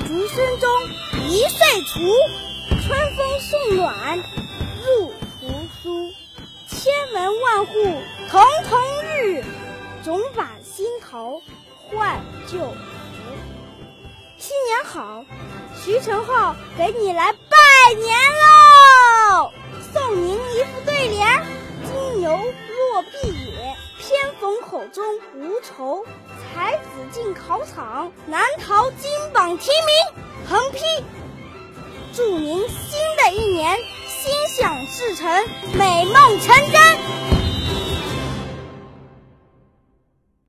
竹声中一岁除，春风送暖入屠苏。千门万户曈曈日，总把新桃换旧符。新年好，徐成浩给你来拜年喽！送您一副对联：金牛落碧野，偏逢口中无愁；才子进考场，难逃金榜题名。横批：祝您新的一年心想事成，美梦成真。